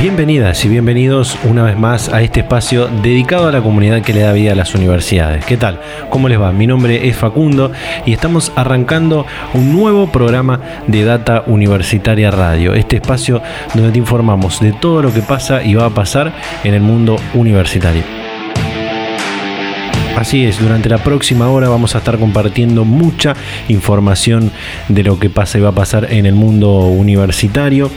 Bienvenidas y bienvenidos una vez más a este espacio dedicado a la comunidad que le da vida a las universidades. ¿Qué tal? ¿Cómo les va? Mi nombre es Facundo y estamos arrancando un nuevo programa de Data Universitaria Radio. Este espacio donde te informamos de todo lo que pasa y va a pasar en el mundo universitario. Así es, durante la próxima hora vamos a estar compartiendo mucha información de lo que pasa y va a pasar en el mundo universitario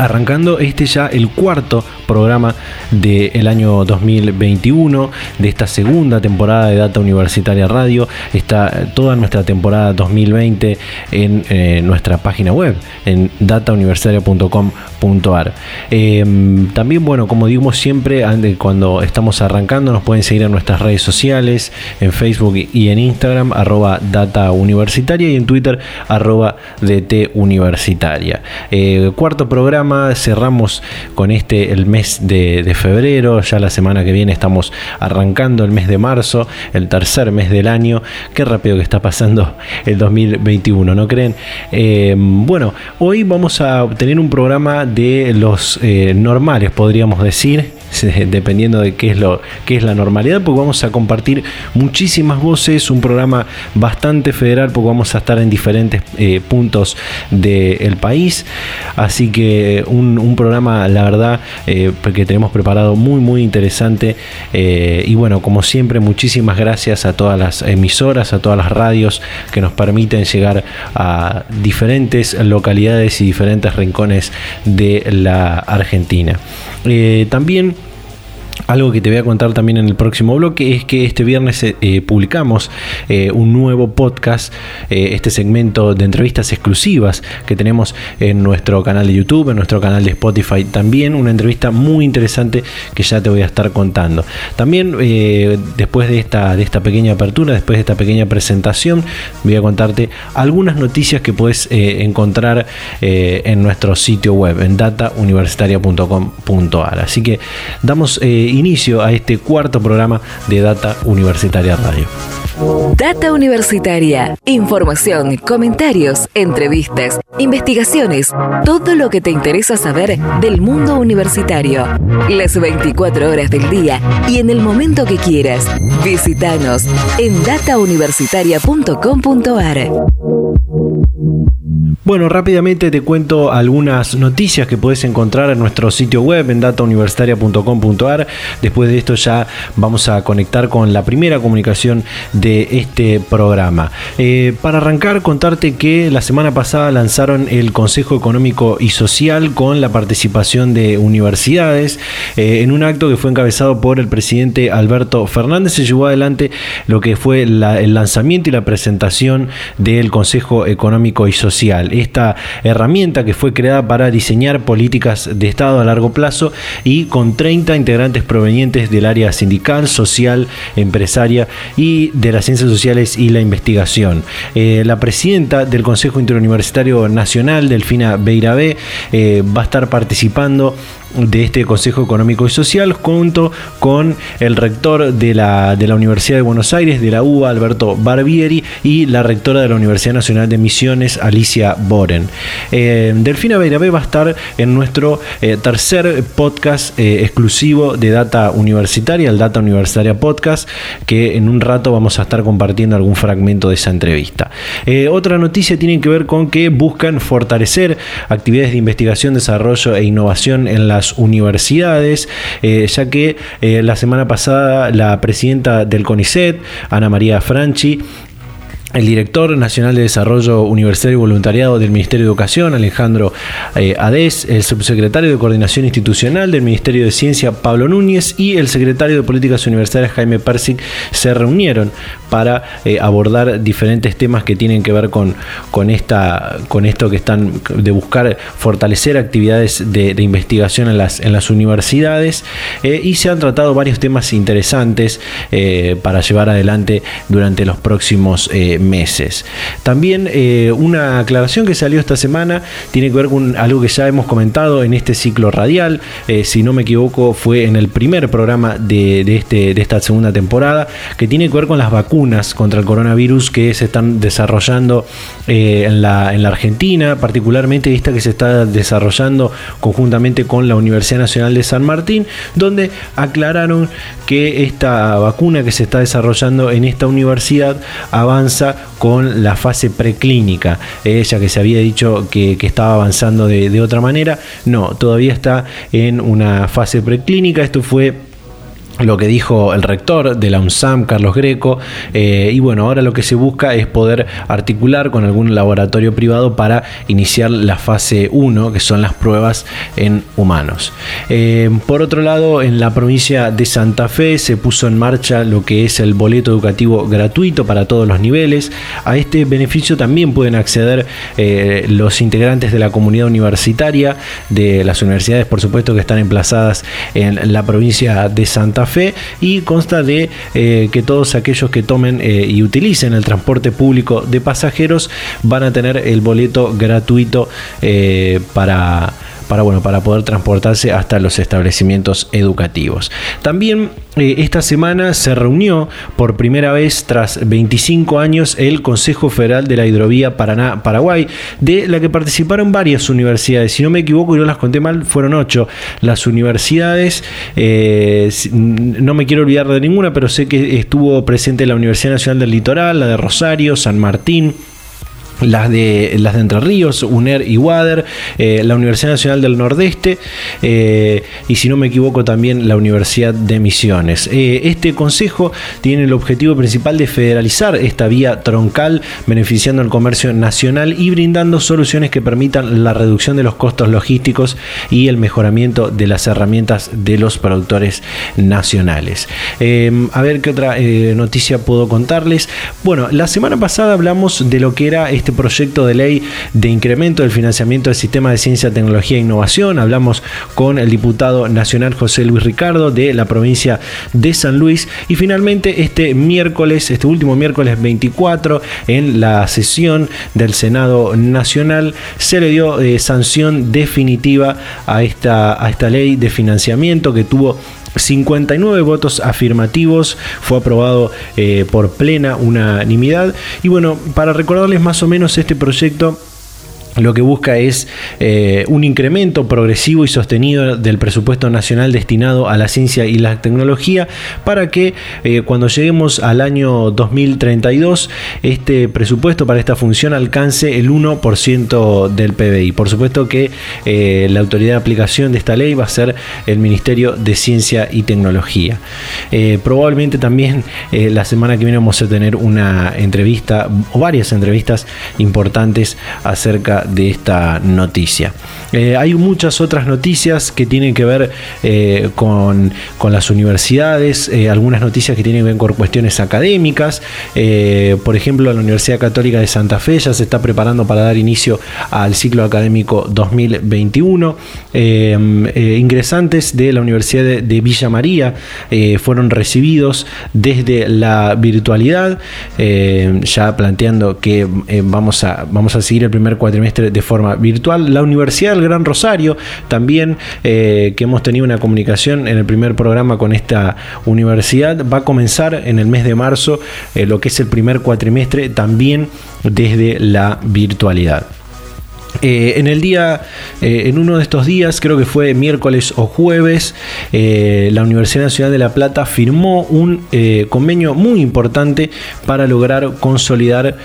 arrancando este ya el cuarto programa del año 2021, de esta segunda temporada de Data Universitaria Radio. Está toda nuestra temporada 2020 en eh, nuestra página web, en datauniversitaria.com.ar. Em, también, bueno, como digo siempre, cuando estamos arrancando, nos pueden seguir en nuestras redes sociales, en Facebook y en Instagram, arroba Data Universitaria y en Twitter, arroba DT Universitaria. Eh, cuarto programa, cerramos con este el mes de, febrero, ya la semana que viene estamos arrancando el mes de marzo, el tercer mes del año. Qué rápido que está pasando el 2021, ¿no creen? Eh, bueno, hoy vamos a tener un programa de los eh, normales, podríamos decir dependiendo de qué es, lo, qué es la normalidad, porque vamos a compartir muchísimas voces, un programa bastante federal, porque vamos a estar en diferentes eh, puntos del país. Así que un, programa, la verdad, eh, que tenemos preparado muy, muy interesante. Eh, y bueno, como siempre, muchísimas gracias a todas las emisoras, a todas las radios que nos permiten llegar a diferentes localidades y diferentes rincones de la Argentina. también algo que te voy a contar también en el próximo bloque es que este viernes eh, eh, publicamos eh, un nuevo podcast, este segmento de entrevistas exclusivas que tenemos en nuestro canal de YouTube, en nuestro canal de Spotify también, una entrevista muy interesante que ya te voy a estar contando. También después de esta, de esta pequeña apertura, después de esta pequeña presentación, voy a contarte algunas noticias que puedes encontrar en nuestro sitio web, en datauniversitaria.com.ar. Así que damos inicio a este cuarto programa de Data Universitaria Radio. Data Universitaria. Información, comentarios, entrevistas, investigaciones, todo lo que te interesa saber del mundo universitario. Las 24 horas del día y en el momento que quieras. Visítanos en datauniversitaria.com.ar. Bueno, rápidamente te cuento algunas noticias que puedes encontrar en nuestro sitio web en datauniversitaria.com.ar. Después de esto ya vamos a conectar con la primera comunicación de este programa. Eh, para arrancar, contarte que la semana pasada lanzaron el Consejo Económico y Social con la participación de universidades eh, en un acto que fue encabezado por el presidente Alberto Fernández. Se llevó adelante lo que fue el lanzamiento y la presentación del Consejo Económico y Social esta herramienta que fue creada para diseñar políticas de Estado a largo plazo y con 30 integrantes provenientes del área sindical, social, empresaria y de las ciencias sociales y la investigación. Eh, la presidenta del Consejo Interuniversitario Nacional, Delfina Beirabé, eh, va a estar participando de este Consejo Económico y Social junto con el rector de la, de la Universidad de Buenos Aires, de la UBA, Alberto Barbieri, y la rectora de la Universidad Nacional de Misiones, Alicia Boren. Eh, Delfina Beirabé va a estar en nuestro eh, tercer podcast eh, exclusivo de Data Universitaria, el Data Universitaria Podcast, que en un rato vamos a estar compartiendo algún fragmento de esa entrevista. otra noticia tiene que ver con que buscan fortalecer actividades de investigación, desarrollo e innovación en la universidades, eh, ya que eh, la semana pasada la presidenta del CONICET, Ana María Franchi, el director nacional de Desarrollo Universitario y Voluntariado del Ministerio de Educación, Alejandro eh, el subsecretario de Coordinación Institucional del Ministerio de Ciencia, Pablo Núñez, y el secretario de Políticas Universitarias, Jaime Persic, se reunieron para eh, abordar diferentes temas que tienen que ver con, con, esta, con esto que están de buscar fortalecer actividades de, investigación en las, en las universidades eh, y se han tratado varios temas interesantes para llevar adelante durante los próximos meses. También eh, una aclaración que salió esta semana tiene que ver con algo que ya hemos comentado en este ciclo radial, eh, si no me equivoco fue en el primer programa de, este, de esta segunda temporada, que tiene que ver con las vacunas contra el coronavirus que se están desarrollando eh, en, la, en la Argentina, particularmente esta que se está desarrollando conjuntamente con la Universidad Nacional de San Martín, donde aclararon que esta vacuna que se está desarrollando en esta universidad avanza con la fase preclínica. Ella que se había dicho que, estaba avanzando de, de otra manera, no, todavía está en una fase preclínica. Esto fue lo que dijo el rector de la UNSAM, Carlos Greco, eh, y bueno, ahora lo que se busca es poder articular con algún laboratorio privado para iniciar la fase 1, que son las pruebas en humanos. Eh, por otro lado, en la provincia de Santa Fe se puso en marcha lo que es el boleto educativo gratuito para todos los niveles. A este beneficio también pueden acceder eh, los integrantes de la comunidad universitaria, de las universidades, por supuesto, que están emplazadas en la provincia de Santa Fe Y consta de eh, que todos aquellos que tomen eh, y utilicen el transporte público de pasajeros van a tener el boleto gratuito eh, para para, bueno, para poder transportarse hasta los establecimientos educativos. También eh, esta semana se reunió por primera vez tras 25 años el Consejo Federal de la Hidrovía Paraná-Paraguay, de la que participaron varias universidades. Si no me equivoco y no las conté mal, fueron ocho las universidades. Eh, no me quiero olvidar de ninguna, pero sé que estuvo presente la Universidad Nacional del Litoral, la de Rosario, San Martín las de, las de Entre Ríos, UNER y WADER, eh, la Universidad Nacional del Nordeste eh, y si no me equivoco también la Universidad de Misiones. Eh, este consejo tiene el objetivo principal de federalizar esta vía troncal beneficiando al comercio nacional y brindando soluciones que permitan la reducción de los costos logísticos y el mejoramiento de las herramientas de los productores nacionales. a ver qué otra noticia puedo contarles. Bueno, la semana pasada hablamos de lo que era este este proyecto de ley de incremento del financiamiento del sistema de ciencia, tecnología e innovación. Hablamos con el diputado nacional José Luis Ricardo de la provincia de San Luis. Y finalmente este miércoles, este último miércoles 24, en la sesión del Senado Nacional, se le dio eh, sanción definitiva a esta, a esta ley de financiamiento que tuvo 59 votos afirmativos, fue aprobado eh, por plena unanimidad. Y bueno, para recordarles más o menos este proyecto lo que busca es eh, un incremento progresivo y sostenido del presupuesto nacional destinado a la ciencia y la tecnología para que eh, cuando lleguemos al año 2032 este presupuesto para esta función alcance el 1% del PBI. Por supuesto que eh, la autoridad de aplicación de esta ley va a ser el Ministerio de Ciencia y Tecnología. probablemente también la semana que viene vamos a tener una entrevista o varias entrevistas importantes acerca de esta noticia. Eh, hay muchas otras noticias que tienen que ver eh, con, las universidades, eh, algunas noticias que tienen que ver con cuestiones académicas. por ejemplo, la Universidad Católica de Santa Fe ya se está preparando para dar inicio al ciclo académico 2021. ingresantes de la Universidad de, Villa María fueron recibidos desde la virtualidad, ya planteando que vamos, a, vamos a seguir el primer cuatrimestre de forma virtual. La Universidad del Gran Rosario, también eh, que hemos tenido una comunicación en el primer programa con esta universidad, va a comenzar en el mes de marzo eh, lo que es el primer cuatrimestre también desde la virtualidad. Eh, en el día, eh, en uno de estos días, creo que fue miércoles o jueves, eh, la Universidad Nacional de La Plata firmó un convenio muy importante para lograr consolidar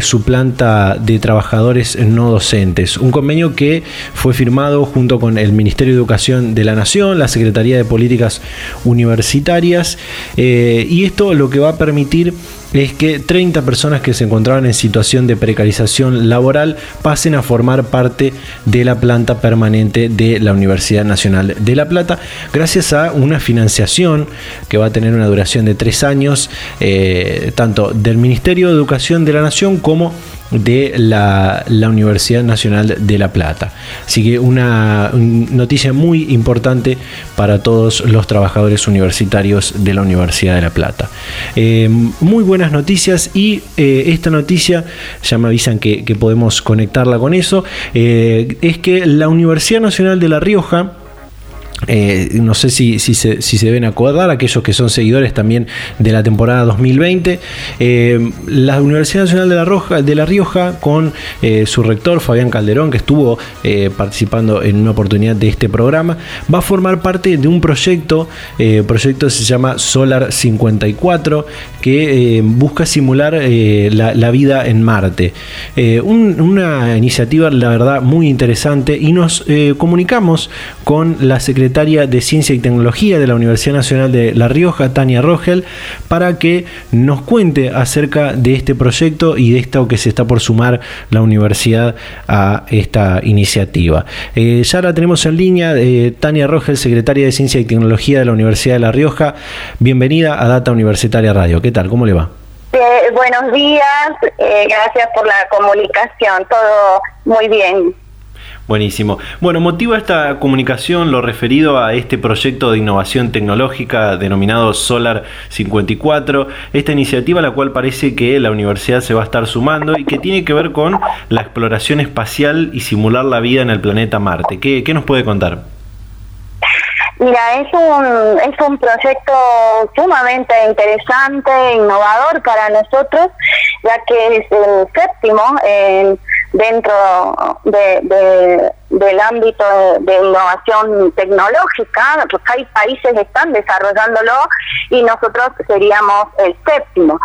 su planta de trabajadores no docentes. Un convenio que fue firmado junto con el Ministerio de Educación de la Nación, la Secretaría de Políticas Universitarias, y esto lo que va a permitir es que 30 personas que se encontraban en situación de precarización laboral pasen a formar parte de la planta permanente de la Universidad Nacional de La Plata, gracias a una financiación que va a tener una duración de tres años, eh, tanto del Ministerio de Educación de la Nación como de la, Universidad Nacional de La Plata. Así que una, noticia muy importante para todos los trabajadores universitarios de la Universidad de La Plata. Eh, muy buenas noticias y eh, esta noticia, ya me avisan que, podemos conectarla con eso, eh, es que la Universidad Nacional de La Rioja, eh, no sé si, se, deben acordar, aquellos que son seguidores también de la temporada 2020. Eh, la Universidad Nacional de La, Rioja, con eh, su rector Fabián Calderón, que estuvo participando en una oportunidad de este programa, va a formar parte de un proyecto, proyecto se llama Solar 54, que busca simular la, la, vida en Marte. una iniciativa, la verdad, muy interesante y nos comunicamos con la Secretaría de Ciencia y Tecnología de la Universidad Nacional de La Rioja, Tania Rogel, para que nos cuente acerca de este proyecto y de esto que se está por sumar la universidad a esta iniciativa. Eh, ya la tenemos en línea, eh, Tania Rogel, secretaria de Ciencia y Tecnología de la Universidad de La Rioja. Bienvenida a Data Universitaria Radio. ¿Qué tal? ¿Cómo le va? Eh, buenos días, gracias por la comunicación, todo muy bien. Buenísimo. Bueno, motiva esta comunicación lo referido a este proyecto de innovación tecnológica denominado Solar 54, esta iniciativa a la cual parece que la universidad se va a estar sumando y que tiene que ver con la exploración espacial y simular la vida en el planeta Marte. ¿Qué, qué nos puede contar? Mira, es un, es un proyecto sumamente interesante, innovador para nosotros, ya que es el séptimo dentro de, del ámbito de, innovación tecnológica, pues hay países que están desarrollándolo y nosotros seríamos el séptimo.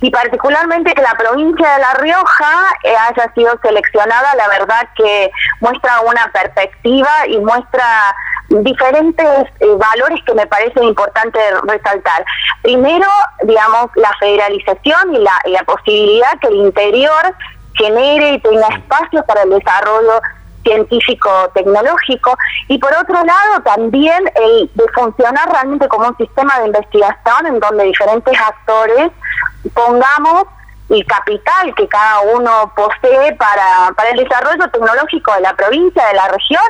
Y particularmente que la provincia de La Rioja eh, haya sido seleccionada, la verdad que muestra una perspectiva y muestra diferentes eh, valores que me parecen importantes resaltar. Primero, digamos, la federalización y la, y la posibilidad que el interior genere y tenga espacio para el desarrollo científico-tecnológico y por otro lado también el de funcionar realmente como un sistema de investigación en donde diferentes actores pongamos el capital que cada uno posee para, para el desarrollo tecnológico de la provincia, de la región,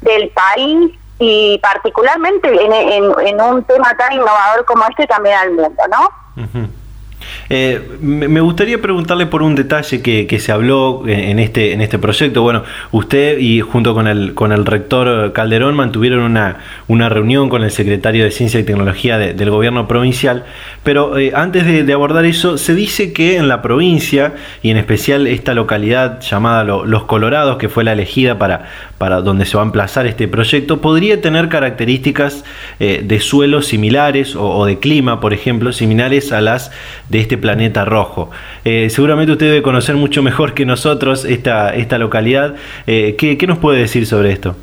del país y particularmente en, en, un tema tan innovador como este también al mundo, ¿no? Eh, me gustaría preguntarle por un detalle que, se habló en este, en este proyecto. Bueno, usted y junto con el, con el rector Calderón mantuvieron una, una reunión con el secretario de Ciencia y Tecnología del gobierno provincial, pero eh, antes de, abordar eso, se dice que en la provincia, y en especial esta localidad llamada Los Colorados, que fue la elegida para, para donde se va a emplazar este proyecto, podría tener características eh, de suelo similares o, o de clima, por ejemplo, similares a las de este planeta rojo. Eh, seguramente usted debe conocer mucho mejor que nosotros esta, esta localidad. Eh, ¿qué, nos puede decir sobre esto?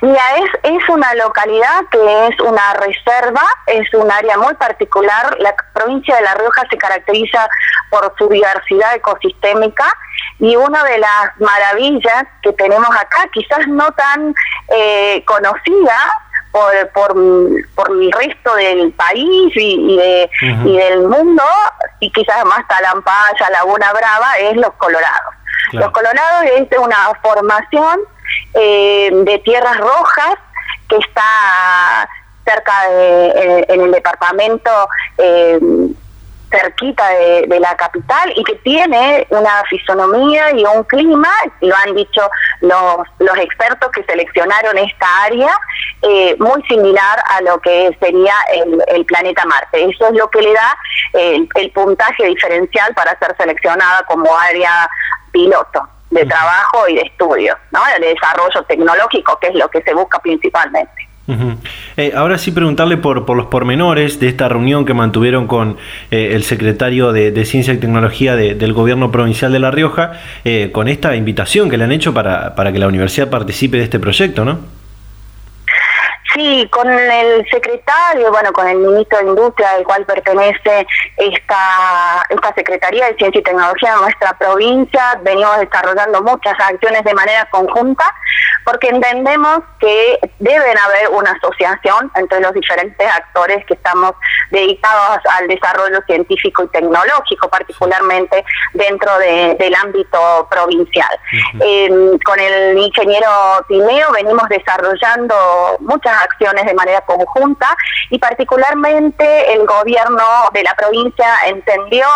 Mira, es, es una localidad que es una reserva, es un área muy particular. La provincia de La Rioja se caracteriza por su diversidad ecosistémica y una de las maravillas que tenemos acá, quizás no tan eh, conocida, por, por, por el resto del país y, de, y del mundo, y quizás más Talampaya, Laguna Brava, es Los Colorados. Los Colorados es una formación eh, de tierras rojas que está cerca de en, el departamento eh, cerquita de, la capital y que tiene una fisonomía y un clima, lo han dicho los, los expertos que seleccionaron esta área, eh, muy similar a lo que sería el, planeta Marte. Eso es lo que le da el, puntaje diferencial para ser seleccionada como área piloto de trabajo y de estudio, ¿no? de desarrollo tecnológico, que es lo que se busca principalmente. Eh, ahora sí preguntarle por, por los pormenores de esta reunión que mantuvieron con eh, el secretario de, Ciencia y Tecnología del Gobierno Provincial de La Rioja, eh, con esta invitación que le han hecho para, para que la universidad participe de este proyecto, ¿no? Sí, con el secretario, bueno, con el ministro de Industria, al cual pertenece esta, esta Secretaría de Ciencia y Tecnología de nuestra provincia, venimos desarrollando muchas acciones de manera conjunta, porque entendemos que deben haber una asociación entre los diferentes actores que estamos dedicados al desarrollo científico y tecnológico, particularmente dentro del ámbito provincial. Em, con el ingeniero Timeo venimos desarrollando muchas acciones de manera conjunta y particularmente el gobierno de la provincia entendió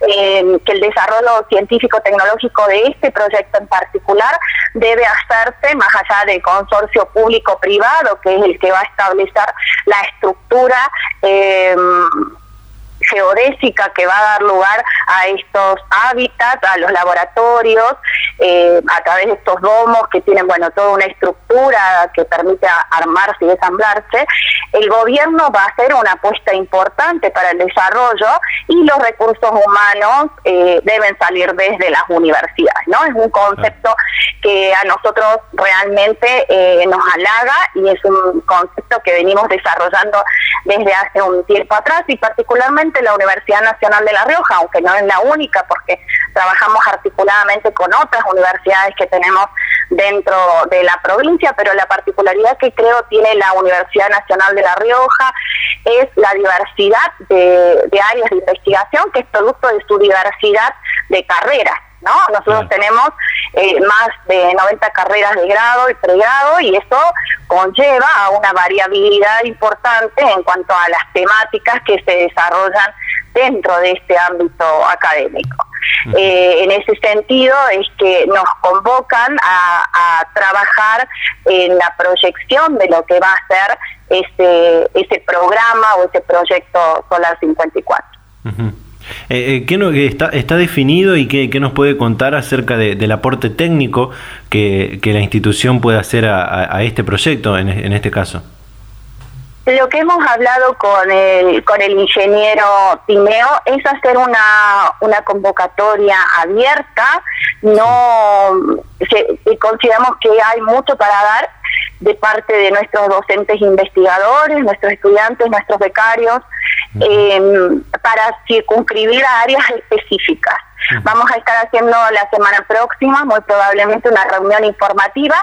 em, que el desarrollo científico-tecnológico de este proyecto en particular debe hacerse más allá del consorcio público-privado, que es el que va a establecer la estructura. Eh, geodésica que va a dar lugar a estos hábitats, a los laboratorios, eh, a través de estos domos que tienen, bueno, toda una estructura que permite armarse y desamblarse, el gobierno va a hacer una apuesta importante para el desarrollo y los recursos humanos eh, deben salir desde las universidades, ¿no? Es un concepto que a nosotros realmente eh, nos halaga y es un concepto que venimos desarrollando desde hace un tiempo atrás y particularmente la Universidad Nacional de La Rioja, aunque no es la única porque trabajamos articuladamente con otras universidades que tenemos dentro de la provincia, pero la particularidad que creo tiene la Universidad Nacional de La Rioja es la diversidad de, áreas de investigación que es producto de su diversidad de carreras. ¿No? Nosotros tenemos eh, más de 90 carreras de grado y pregrado y eso conlleva a una variabilidad importante en cuanto a las temáticas que se desarrollan dentro de este ámbito académico. Eh, en ese sentido es que nos convocan a, trabajar en la proyección de lo que va a ser ese, ese programa o ese proyecto Solar 54. Eh, eh, ¿qué no, está, está definido y qué, nos puede contar acerca del aporte técnico que, la institución puede hacer a, este proyecto en, en, este caso? Lo que hemos hablado con el, con el ingeniero Timeo es hacer una, una convocatoria abierta, no consideramos que hay mucho para dar de parte de nuestros docentes investigadores, nuestros estudiantes, nuestros becarios, eh, para circunscribir a áreas específicas. Vamos a estar haciendo la semana próxima, muy probablemente, una reunión informativa,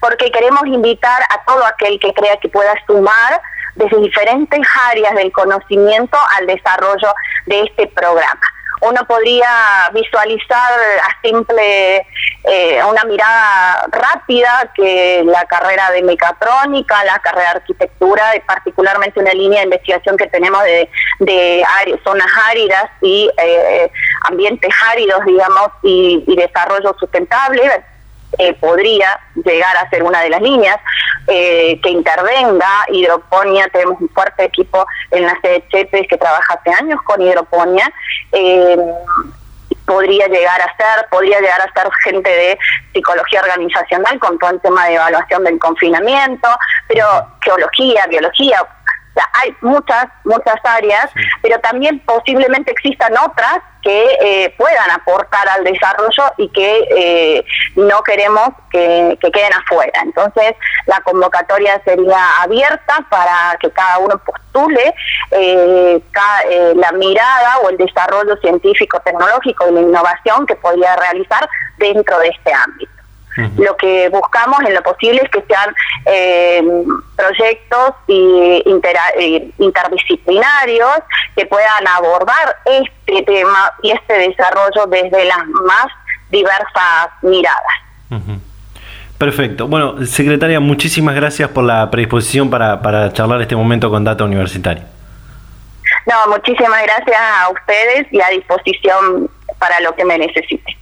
porque queremos invitar a todo aquel que crea que pueda sumar desde diferentes áreas del conocimiento al desarrollo de este programa uno podría visualizar a simple eh, una mirada rápida que la carrera de mecatrónica, la carrera de arquitectura, particularmente una línea de investigación que tenemos de, de zonas áridas y eh, ambientes áridos, digamos, y, y desarrollo sustentable, eh, podría llegar a ser una de las líneas eh, que intervenga hidroponía. Tenemos un fuerte equipo en la sede Chepes que trabaja hace años con hidroponía. Eh, podría llegar a ser, podría llegar a ser gente de psicología organizacional con todo el tema de evaluación del confinamiento, pero geología, biología, hay muchas, muchas áreas, pero también posiblemente existan otras que eh, puedan aportar al desarrollo y que eh, no queremos que, queden afuera. Entonces, la convocatoria sería abierta para que cada uno postule eh, la mirada o el desarrollo científico, tecnológico y la innovación que podría realizar dentro de este ámbito. Lo que buscamos en lo posible es que sean eh, proyectos y interdisciplinarios que puedan abordar este tema y este desarrollo desde las más diversas miradas. Perfecto. Bueno, secretaria, muchísimas gracias por la predisposición para, para charlar este momento con Data Universitaria. No, muchísimas gracias a ustedes y a disposición para lo que me necesiten.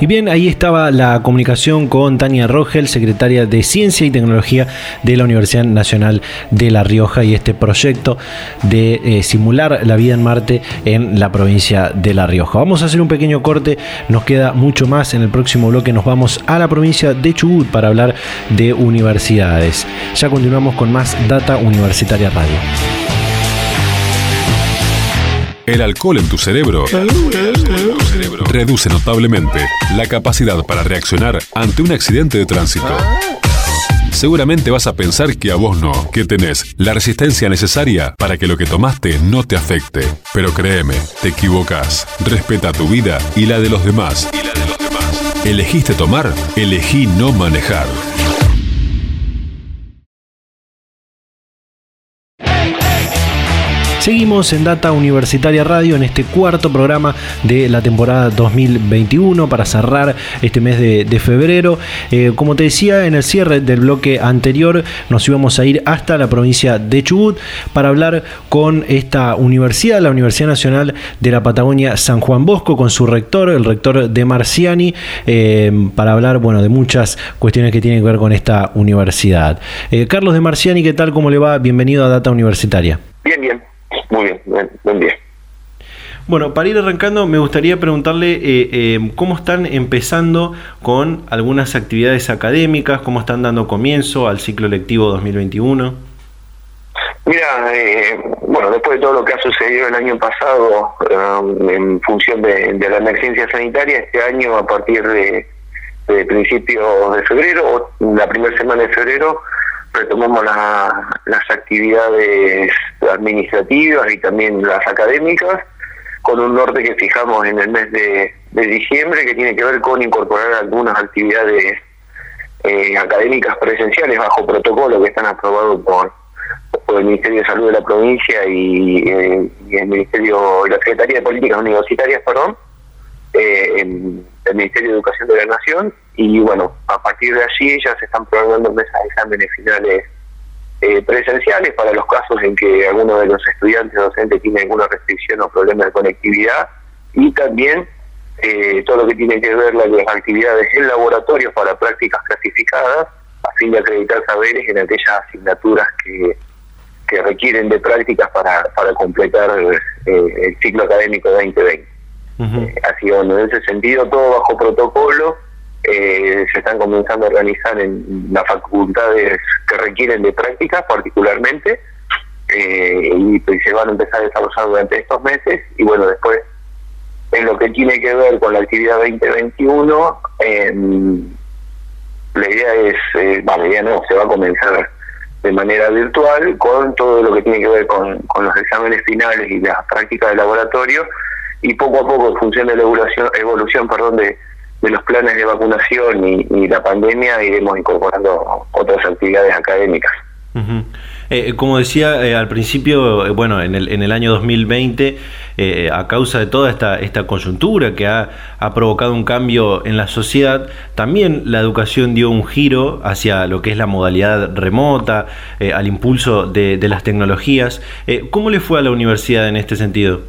Y bien, ahí estaba la comunicación con Tania Rogel, secretaria de Ciencia y Tecnología de la Universidad Nacional de La Rioja y este proyecto de eh, simular la vida en Marte en la provincia de La Rioja. Vamos a hacer un pequeño corte, nos queda mucho más en el próximo bloque, nos vamos a la provincia de Chubut para hablar de universidades. Ya continuamos con más Data Universitaria Radio. El alcohol en tu cerebro reduce notablemente la capacidad para reaccionar ante un accidente de tránsito. Seguramente vas a pensar que a vos no, que tenés la resistencia necesaria para que lo que tomaste no te afecte. Pero créeme, te equivocas. Respeta tu vida y la de los demás. Y la de los demás. ¿Elegiste tomar? Elegí no manejar. Seguimos en Data Universitaria Radio en este cuarto programa de la temporada 2021 para cerrar este mes de, febrero. Eh, como te decía en el cierre del bloque anterior, nos íbamos a ir hasta la provincia de Chubut para hablar con esta universidad, la Universidad Nacional de la Patagonia San Juan Bosco, con su rector, el rector de Marciani, eh, para hablar bueno, de muchas cuestiones que tienen que ver con esta universidad. Eh, Carlos de Marciani, ¿qué tal? ¿Cómo le va? Bienvenido a Data Universitaria. Bien, bien. Muy bien, buen, día. Bueno, para ir arrancando, me gustaría preguntarle eh, eh, cómo están empezando con algunas actividades académicas, cómo están dando comienzo al ciclo lectivo 2021. Mira, eh, bueno, después de todo lo que ha sucedido el año pasado en función de, la emergencia sanitaria, este año a partir de, de principios de febrero, o la primera semana de febrero, retomamos las actividades administrativas y también las académicas, con un norte que fijamos en el mes de, diciembre, que tiene que ver con incorporar algunas actividades eh, académicas presenciales bajo protocolo que están aprobados por, el Ministerio de Salud de la provincia y, eh, el Ministerio, la Secretaría de Políticas Universitarias, perdón, eh, el Ministerio de Educación de la Nación y bueno, a partir de allí ya se están programando mesas de exámenes finales eh, presenciales para los casos en que alguno de los estudiantes docentes tiene alguna restricción o problema de conectividad y también eh, todo lo que tiene que ver las actividades en laboratorios para prácticas clasificadas a fin de acreditar saberes en aquellas asignaturas que, que requieren de prácticas para, para completar eh, el ciclo académico 2020. Así bueno, en ese sentido todo bajo protocolo. Eh, se están comenzando a organizar en las facultades que requieren de prácticas particularmente. Eh, y, pues, se van a empezar a desarrollar durante estos meses. Y bueno después en lo que tiene que ver con la actividad 2021 em, la idea es eh, la idea no se va a comenzar de manera virtual con todo lo que tiene que ver con, con los exámenes finales y las prácticas de laboratorio y poco a poco en función de la evolución, evolución perdón de de los planes de vacunación y, la pandemia iremos incorporando otras actividades académicas. Eh, como decía eh, al principio, eh, bueno, en el, en el año 2020, a causa de toda esta, esta coyuntura que ha, ha, provocado un cambio en la sociedad, también la educación dio un giro hacia lo que es la modalidad remota, al impulso de, de las tecnologías. ¿Cómo le fue a la universidad en este sentido?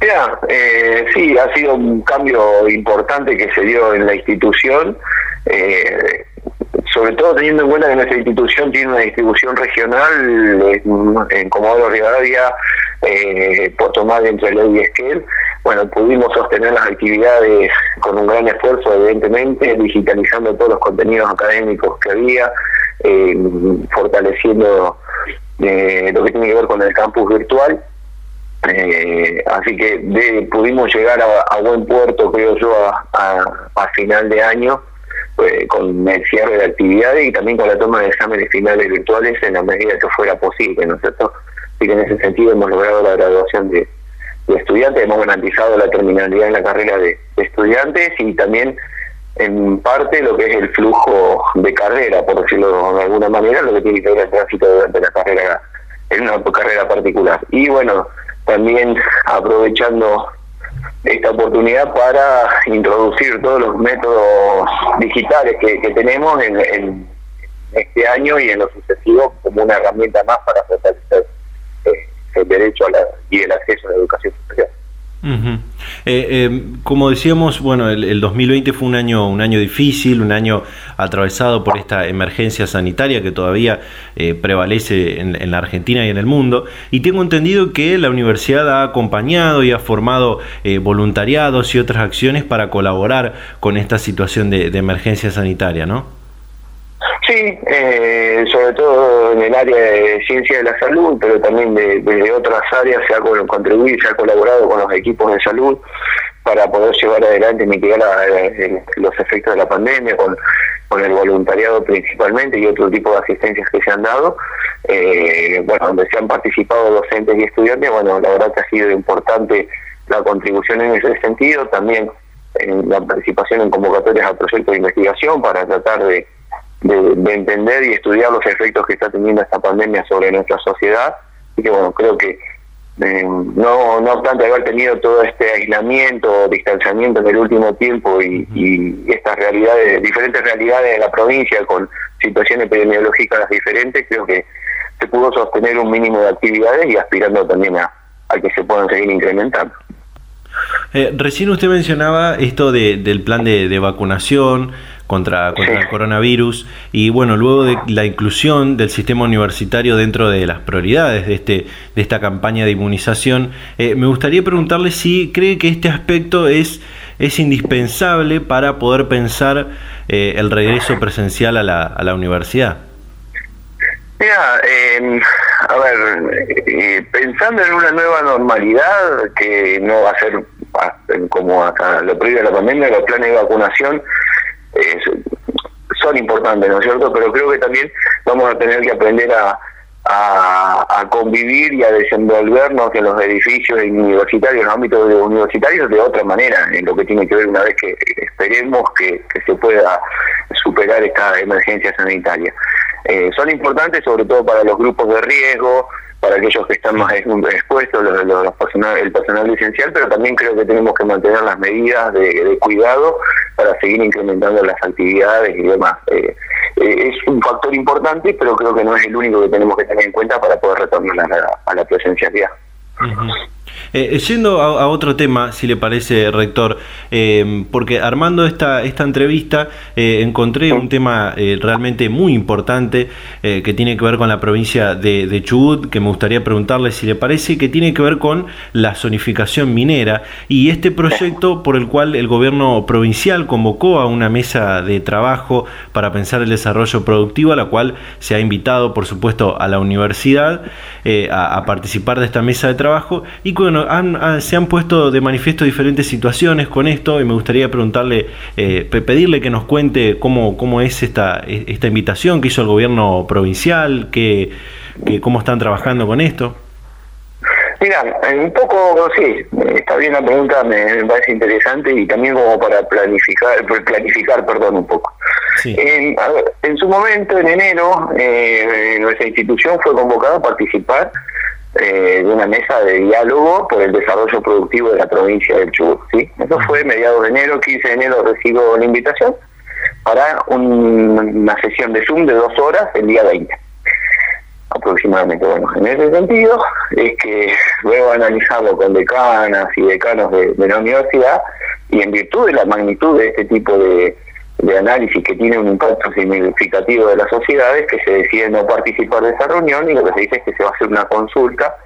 Mira, eh, sí, ha sido un cambio importante que se dio en la institución, eh, sobre todo teniendo en cuenta que nuestra institución tiene una distribución regional en, Comodoro Rivadavia, eh, tomar entre Ley y Esquel. Bueno, pudimos sostener las actividades con un gran esfuerzo, evidentemente, digitalizando todos los contenidos académicos que había, eh, fortaleciendo lo que tiene que ver con el campus virtual eh, así que pudimos llegar a, buen puerto, creo yo, a, final de año pues, con el cierre de actividades y también con la toma de exámenes finales virtuales en la medida que fuera posible, ¿no es cierto? Así que en ese sentido hemos logrado la graduación de, estudiantes, hemos garantizado la terminalidad en la carrera de, estudiantes y también en parte lo que es el flujo de carrera, por decirlo de alguna manera, lo que tiene que ver el tránsito durante la carrera, en una carrera particular. Y bueno, también aprovechando esta oportunidad para introducir todos los métodos digitales que, tenemos en, este año y en lo sucesivo como una herramienta más para fortalecer eh, el derecho y el acceso a la educación superior. Eh, eh, como decíamos, bueno, el, 2020 fue un año, un año difícil, un año atravesado por esta emergencia sanitaria que todavía eh, prevalece en, la Argentina y en el mundo. Y tengo entendido que la universidad ha acompañado y ha formado voluntariados y otras acciones para colaborar con esta situación de, de emergencia sanitaria, ¿no? Sí, eh, sobre todo en el área de ciencia de la salud, pero también de, otras áreas se ha contribuido, se ha colaborado con los equipos de salud para poder llevar adelante y mitigar los efectos de la pandemia, con, con el voluntariado principalmente y otro tipo de asistencias que se han dado, eh, bueno, donde se han participado docentes y estudiantes, bueno, la verdad que ha sido importante la contribución en ese sentido, también en la participación en convocatorias a proyectos de investigación para tratar de de, entender y estudiar los efectos que está teniendo esta pandemia sobre nuestra sociedad. Y que bueno, creo que eh, no, no obstante haber tenido todo este aislamiento, o distanciamiento en el último tiempo y, y estas realidades, diferentes realidades de la provincia con situaciones epidemiológicas diferentes, creo que se pudo sostener un mínimo de actividades y aspirando también a, a que se puedan seguir incrementando. Eh, recién usted mencionaba esto de, del plan de, de vacunación, contra, el coronavirus y bueno, luego de la inclusión del sistema universitario dentro de las prioridades de, este, de esta campaña de inmunización, eh, me gustaría preguntarle si cree que este aspecto es, es indispensable para poder pensar eh, el regreso presencial a la, a la universidad. Mira, em, a ver, eh, pensando en una nueva normalidad que no va a ser ah, como hasta lo previo a la pandemia, los planes de vacunación son importantes, ¿no es cierto? Pero creo que también vamos a tener que aprender a, a, convivir y a desenvolvernos en los edificios universitarios, en los ámbitos universitarios de otra manera, en lo que tiene que ver una vez que esperemos que, se pueda superar esta emergencia sanitaria. Eh, son importantes sobre todo para los grupos de riesgo, para aquellos que están más expuestos, los, los, el personal esencial, pero también creo que tenemos que mantener las medidas de, cuidado para seguir incrementando las actividades y demás. Eh, eh, es un factor importante, pero creo que no es el único que tenemos que tener en cuenta para poder retornar a la, a la presencialidad. Eh, yendo a, otro tema, si le parece, rector, eh, porque armando esta, esta entrevista eh, encontré un tema realmente muy importante que tiene que ver con la provincia de, Chubut, que me gustaría preguntarle si le parece, que tiene que ver con la zonificación minera y este proyecto por el cual el gobierno provincial convocó a una mesa de trabajo para pensar el desarrollo productivo, a la cual se ha invitado, por supuesto, a la universidad a, a participar de esta mesa de trabajo y bueno, han, se han puesto de manifiesto diferentes situaciones con esto y me gustaría preguntarle, eh, pedirle que nos cuente cómo, cómo es esta, esta invitación que hizo el gobierno provincial, que, cómo están trabajando con esto. Mira, un poco, sí, está bien la pregunta, me, parece interesante y también como para planificar, planificar, perdón, un poco. En, en, su momento, en enero, eh, nuestra institución fue convocada a participar eh, de una mesa de diálogo por el desarrollo productivo de la provincia del Chubut. ¿sí? Eso fue mediados de enero, 15 de enero recibo la invitación para una sesión de Zoom de dos horas el día 20 aproximadamente. Bueno, en ese sentido es que luego analizado con decanas y decanos de la universidad y en virtud de la magnitud de este tipo de, de análisis que tiene un impacto significativo de las sociedades, que se decide no participar de esa reunión y lo que se dice es que se va a hacer una consulta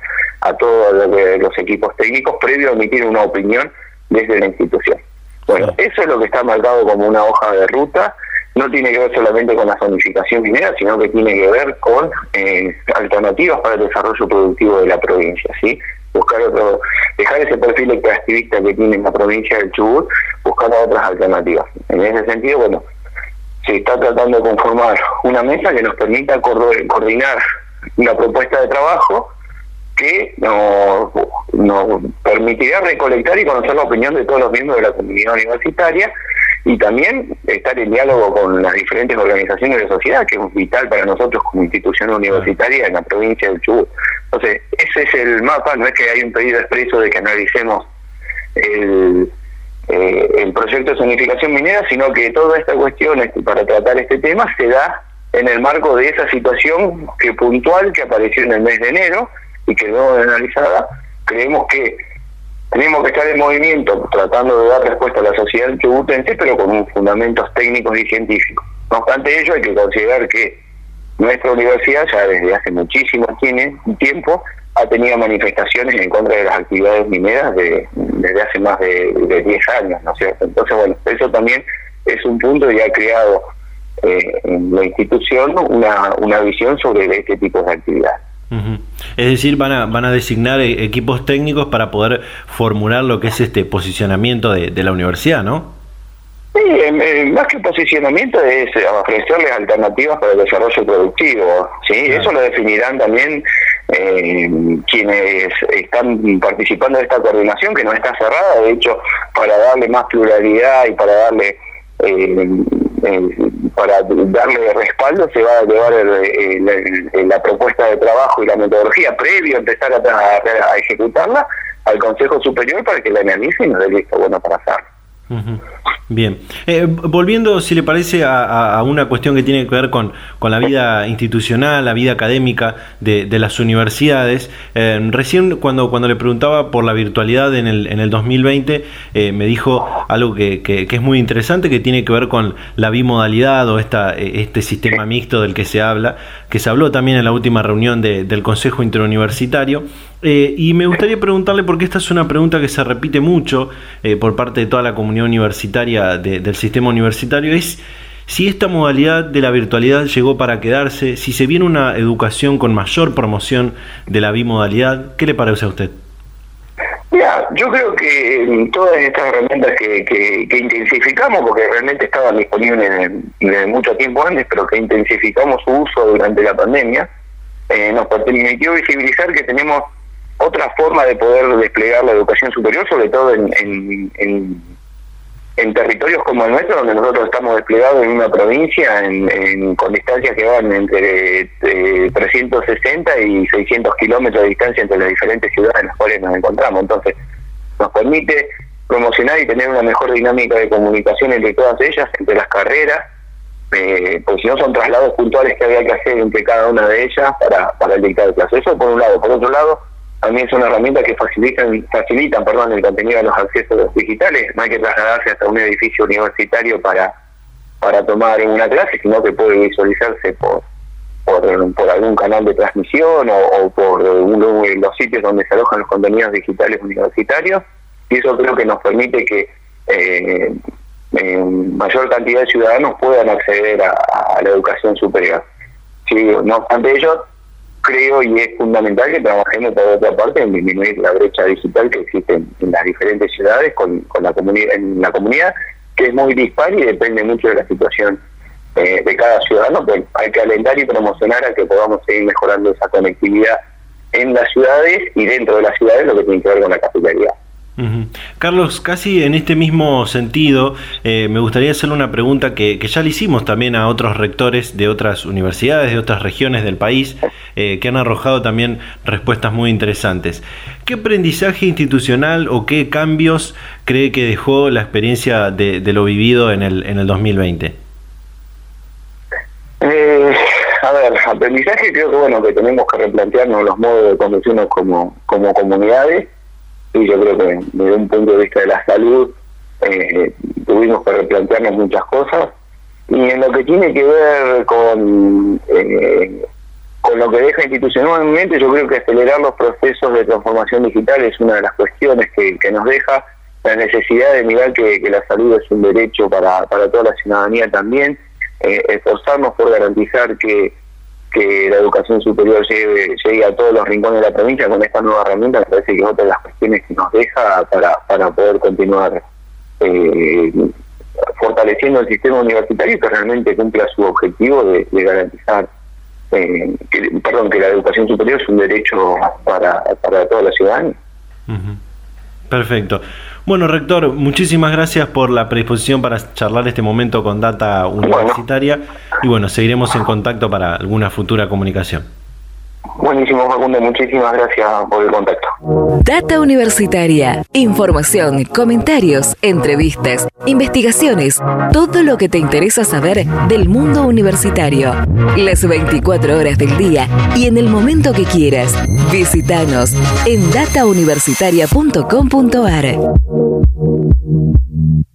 a todos los equipos técnicos previo a emitir una opinión desde la institución. Bueno, eso es lo que está marcado como una hoja de ruta, no tiene que ver solamente con la zonificación minera, sino que tiene que ver con eh, alternativas para el desarrollo productivo de la provincia, ¿sí? buscar otro, dejar ese perfil extractivista que tiene la provincia del Chubut, buscar otras alternativas. En ese sentido, bueno, se está tratando de conformar una mesa que nos permita coordinar una propuesta de trabajo que nos, permitirá recolectar y conocer la opinión de todos los miembros de la comunidad universitaria y también estar en diálogo con las diferentes organizaciones de sociedad, que es vital para nosotros como institución universitaria en la provincia del Chubut. Entonces, ese es el mapa, no es que hay un pedido expreso de que analicemos el, eh, el proyecto de zonificación minera, sino que toda esta cuestión este, para tratar este tema se da en el marco de esa situación que puntual que apareció en el mes de enero y que luego analizada, creemos que tenemos que estar en movimiento tratando de dar respuesta a la sociedad tributense, pero con fundamentos técnicos y científicos. No obstante ello, hay que considerar que nuestra universidad ya desde hace muchísimo tiempo ha tenido manifestaciones en contra de las actividades mineras de, desde hace más de, de 10 años, ¿no es cierto? Entonces, bueno, eso también es un punto y ha creado eh, en la institución una, una visión sobre este tipo de actividades. Es decir, van a, van a designar e-, equipos técnicos para poder formular lo que es este posicionamiento de, de la universidad, ¿no? Sí, más que posicionamiento es ofrecerles alternativas para el desarrollo productivo. ¿sí? Eso lo definirán también eh, quienes están participando de esta coordinación, que no está cerrada, de hecho, para darle más pluralidad y para darle eh, eh, para darle respaldo se va a llevar la propuesta de trabajo y la metodología previo a empezar a, ejecutarla al Consejo Superior para que la analice y nos dé listo bueno para hacerlo. Bien, eh, volviendo, si le parece, a, una cuestión que tiene que ver con, con la vida institucional, la vida académica de, las universidades, eh, recién cuando, cuando le preguntaba por la virtualidad en el, en el 2020, eh, me dijo algo que, que, es muy interesante, que tiene que ver con la bimodalidad o esta, este sistema mixto del que se habla, que se habló también en la última reunión del Consejo Interuniversitario. Y me gustaría preguntarle, porque esta es una pregunta que se repite mucho por parte de toda la comunidad universitaria, del sistema universitario es si esta modalidad de la virtualidad llegó para quedarse, si se viene una educación con mayor promoción de la bimodalidad, ¿qué le parece a usted? Mira, yo creo que todas estas herramientas que, intensificamos, porque realmente estaban disponibles desde mucho tiempo antes, pero que intensificamos su uso durante la pandemia, eh, nos permitió visibilizar que tenemos otra forma de poder desplegar la educación superior, sobre todo en en territorios como el nuestro, donde nosotros estamos desplegados en una provincia en, con distancias que van entre 360 eh, y 600 kilómetros de distancia entre las diferentes ciudades en las cuales nos encontramos. Entonces, nos permite promocionar y tener una mejor dinámica de comunicación entre todas ellas, entre las carreras, eh, porque si no son traslados puntuales que había que hacer entre cada una de ellas para, para el dictado de clase. Eso por un lado. Por otro lado, también es una herramienta que facilitan, facilitan perdón, el contenido de los accesos digitales. No hay que trasladarse hasta un edificio universitario para, para tomar una clase, sino que puede visualizarse por, por, algún canal de transmisión o, por uno los sitios donde se alojan los contenidos digitales universitarios. Y eso creo que nos permite que eh, mayor cantidad de ciudadanos puedan acceder a, la educación superior. Sí, no obstante ello, creo y es fundamental que trabajemos por otra parte en disminuir la brecha digital que existe en, las diferentes ciudades con, con la en la comunidad que es muy dispar y depende mucho de la situación eh, de cada ciudadano pero hay que alentar y promocionar a que podamos seguir mejorando esa conectividad en las ciudades y dentro de las ciudades lo que tiene que ver con la capitalidad Carlos, casi en este mismo sentido, eh, me gustaría hacerle una pregunta que, ya le hicimos también a otros rectores de otras universidades, de otras regiones del país, eh, que han arrojado también respuestas muy interesantes. ¿Qué aprendizaje institucional o qué cambios cree que dejó la experiencia de, lo vivido en el, en el 2020? Eh, a ver, aprendizaje creo que bueno que tenemos que replantearnos los modos de conducirnos como, como comunidades y yo creo que desde un punto de vista de la salud eh, tuvimos que replantearnos muchas cosas. Y en lo que tiene que ver con eh, con lo que deja institucionalmente yo creo que acelerar los procesos de transformación digital es una de las cuestiones que, nos deja. La necesidad de mirar que, la salud es un derecho para, para toda la ciudadanía también. Eh, esforzarnos por garantizar que que la educación superior llegue, llegue a todos los rincones de la provincia con esta nueva herramienta, me parece que es otra de las cuestiones que nos deja para, para poder continuar eh, fortaleciendo el sistema universitario que realmente cumpla su objetivo de, garantizar eh, que, perdón, que la educación superior es un derecho para, para toda la ciudadanía. Perfecto. Bueno, rector, muchísimas gracias por la predisposición para charlar este momento con Data Universitaria y bueno, seguiremos en contacto para alguna futura comunicación. Buenísimo, Facundo, muchísimas gracias por el contacto. Data Universitaria. Información, comentarios, entrevistas, investigaciones, todo lo que te interesa saber del mundo universitario. Las 24 horas del día y en el momento que quieras. Visítanos en datauniversitaria.com.ar.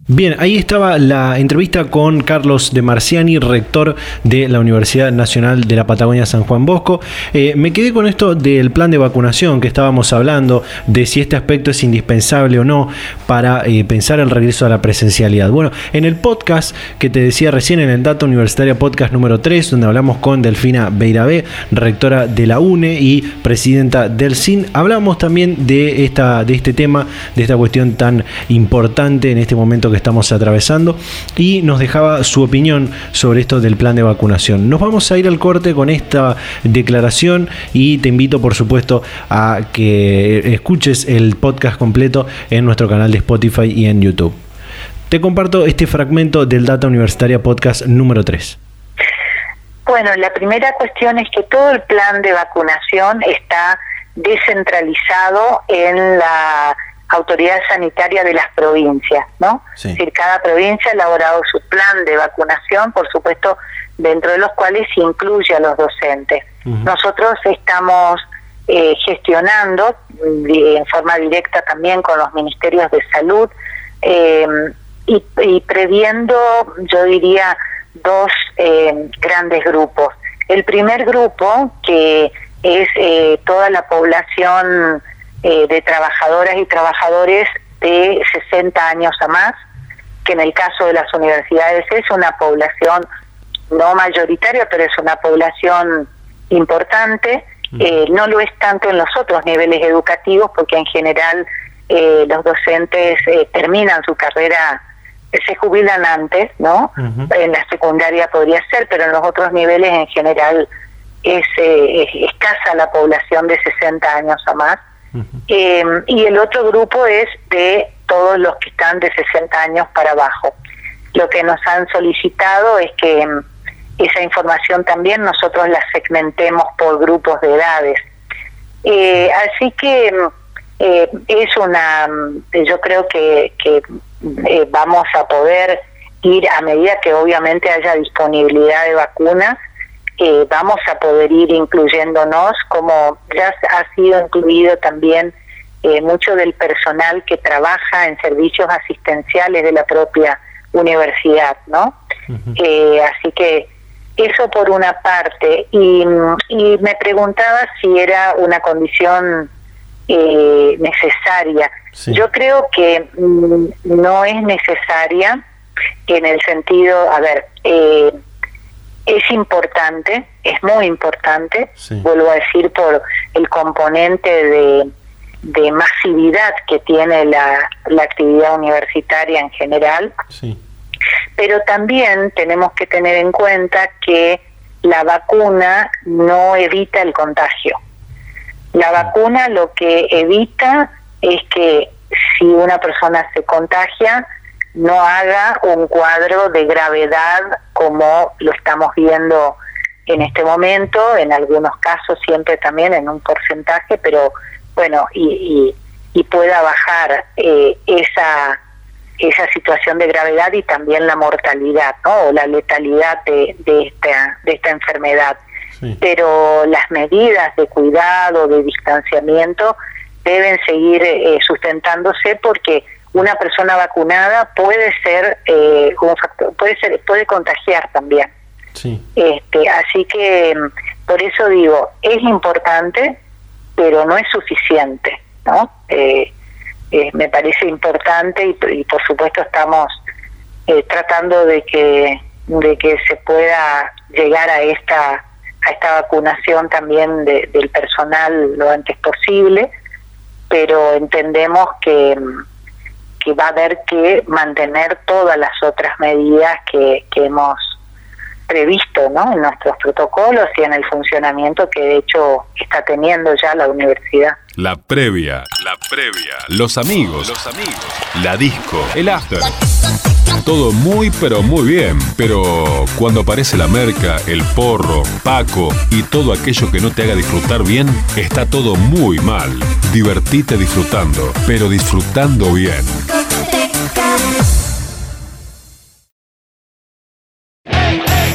Bien, ahí estaba la entrevista con Carlos de Marciani, rector de la Universidad Nacional de la Patagonia San Juan Bosco. Eh, me quedé con esto del plan de vacunación que estábamos hablando, de si este aspecto es indispensable o no para eh, pensar el regreso a la presencialidad. Bueno, en el podcast que te decía recién, en el Data Universitaria Podcast número 3, donde hablamos con Delfina Beirabé, rectora de la UNE y presidenta del CIN, hablamos también de, esta, de este tema, de esta cuestión tan importante en este momento que estamos atravesando y nos dejaba su opinión sobre esto del plan de vacunación. Nos vamos a ir al corte con esta declaración y te invito por supuesto a que escuches el podcast completo en nuestro canal de Spotify y en YouTube. Te comparto este fragmento del Data Universitaria Podcast número 3. Bueno, la primera cuestión es que todo el plan de vacunación está descentralizado en la autoridad sanitaria de las provincias, ¿no? Es decir, cada provincia ha elaborado su plan de vacunación, por supuesto, dentro de los cuales se incluye a los docentes. Nosotros estamos eh, gestionando en forma directa también con los ministerios de salud em, y, previendo, yo diría, dos em, grandes grupos. El primer grupo, que es eh, toda la población eh, de trabajadoras y trabajadores de 60 años a más, que en el caso de las universidades es una población no mayoritaria, pero es una población importante. Eh, no lo es tanto en los otros niveles educativos, porque en general eh, los docentes terminan su carrera, se jubilan antes, ¿no? En la secundaria podría ser, pero en los otros niveles en general es, es escasa la población de 60 años a más. Eh, y el otro grupo es de todos los que están de 60 años para abajo. Lo que nos han solicitado es que mm, esa información también nosotros la segmentemos por grupos de edades. Eh, así que mm, eh, es una, yo creo que, que vamos a poder ir a medida que obviamente haya disponibilidad de vacunas, eh, vamos a poder ir incluyéndonos, como ya ha sido incluido también eh, mucho del personal que trabaja en servicios asistenciales de la propia universidad, ¿no? Eh, así que eso por una parte. Y, me preguntaba si era una condición necesaria. Yo creo que mm, no es necesaria en el sentido, a ver, eh, es importante, es muy importante, vuelvo a decir, por el componente de, masividad que tiene la, actividad universitaria en general, pero también tenemos que tener en cuenta que la vacuna no evita el contagio. La vacuna lo que evita es que si una persona se contagia, no haga un cuadro de gravedad como lo estamos viendo en este momento, en algunos casos siempre también en un porcentaje, pero bueno, y, y, pueda bajar eh, esa esa situación de gravedad y también la mortalidad ¿no? o la letalidad de, de, esta, de esta enfermedad. Pero las medidas de cuidado, de distanciamiento, deben seguir eh, sustentándose porque una persona vacunada puede ser eh, puede ser puede contagiar también sí. este así que mm, por eso digo es importante pero no es suficiente no eh, eh, me parece importante y, por supuesto estamos tratando de que de que se pueda llegar a esta a esta vacunación también del personal lo antes posible pero entendemos que mm, que va a haber que mantener todas las otras medidas que, que hemos previsto ¿no? en nuestros protocolos y en el funcionamiento que de hecho está teniendo ya la universidad. La previa, la previa, los amigos, los amigos, la disco, el after. Todo muy pero muy bien, pero cuando aparece la merca, el porro, Paco y todo aquello que no te haga disfrutar bien, está todo muy mal. Divertite disfrutando, pero disfrutando bien.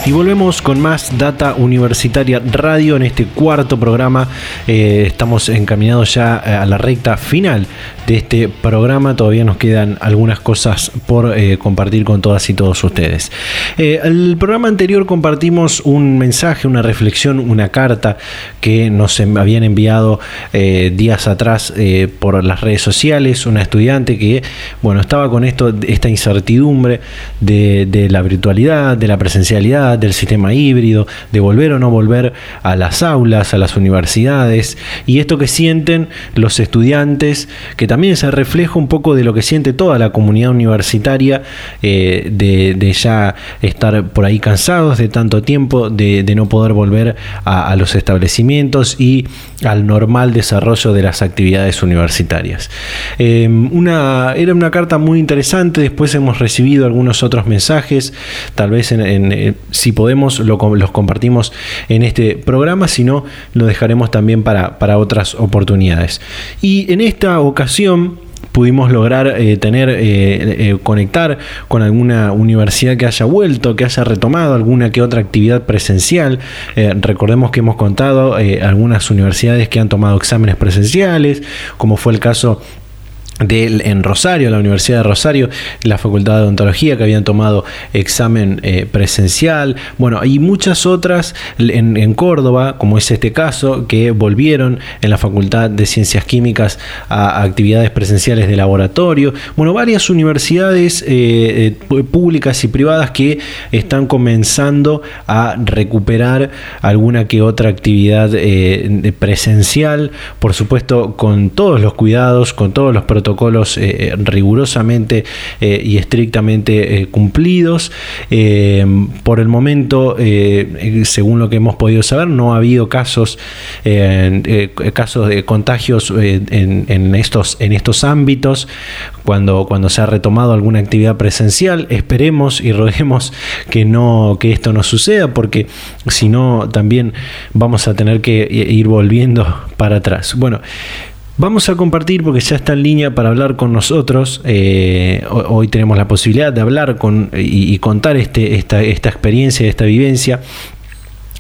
Y volvemos con más Data Universitaria Radio en este cuarto programa. Eh, estamos encaminados ya eh, a la recta final este programa. Todavía nos quedan algunas cosas por eh, compartir con todas y todos ustedes. el programa anterior compartimos un mensaje, una reflexión, una carta que nos habían enviado días atrás por las redes sociales. Una estudiante que, bueno, estaba con esto, esta incertidumbre de la virtualidad, de la presencialidad del sistema híbrido, de volver o no volver a las aulas, a las universidades, y esto que sienten los estudiantes, que también se refleja un poco de lo que siente toda la comunidad universitaria, eh, de, ya estar por ahí cansados de tanto tiempo, de, no poder volver a, los establecimientos y al normal desarrollo de las actividades universitarias. Em, una, era una carta muy interesante, después hemos recibido algunos otros mensajes, tal vez eh, si podemos lo, los compartimos en este programa, si no lo dejaremos también para, otras oportunidades. Y en esta ocasión pudimos lograr eh, tener, eh, eh, conectar con alguna universidad que haya vuelto, que haya retomado alguna que otra actividad presencial. recordemos que hemos contado algunas universidades que han tomado exámenes presenciales, como fue el caso en Rosario, la Universidad de Rosario, la Facultad de Odontología que habían tomado examen eh, presencial, bueno, hay muchas otras en, Córdoba, como es este caso, que volvieron en la Facultad de Ciencias Químicas a, actividades presenciales de laboratorio, bueno, varias universidades eh, eh, públicas y privadas que están comenzando a recuperar alguna que otra actividad presencial, por supuesto con todos los cuidados, con todos los protocolos, protocolos eh, eh, rigurosamente eh, y estrictamente cumplidos. por el momento, según lo que hemos podido saber, no ha habido casos, casos de contagios en, estos, en estos ámbitos cuando, cuando se ha retomado alguna actividad presencial. Esperemos y roguemos que, no, que esto no suceda, porque si no, también vamos a tener que ir volviendo para atrás. Bueno, Vamos a compartir, porque ya está en línea para hablar con nosotros. Eh, hoy tenemos la posibilidad de hablar con, y, contar este, esta, esta experiencia, esta vivencia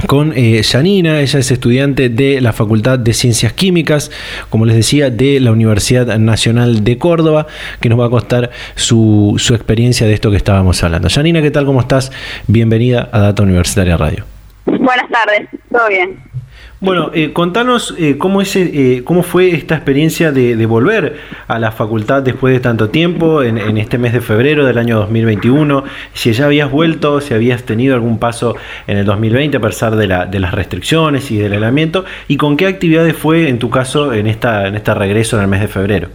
con eh, Janina, ella es estudiante de la Facultad de Ciencias Químicas, como les decía, de la Universidad Nacional de Córdoba, que nos va a contar su, su experiencia de esto que estábamos hablando. Janina, ¿qué tal? ¿Cómo estás? Bienvenida a Data Universitaria Radio. Buenas tardes, todo bien. Bueno, eh, contanos eh, cómo, es, eh, cómo fue esta experiencia de, volver a la facultad después de tanto tiempo, en, este mes de febrero del año 2021, si ya habías vuelto, si habías tenido algún paso en el 2020 a pesar de, la, de las restricciones y del aislamiento, y con qué actividades fue en tu caso en, esta, en este regreso en el mes de febrero.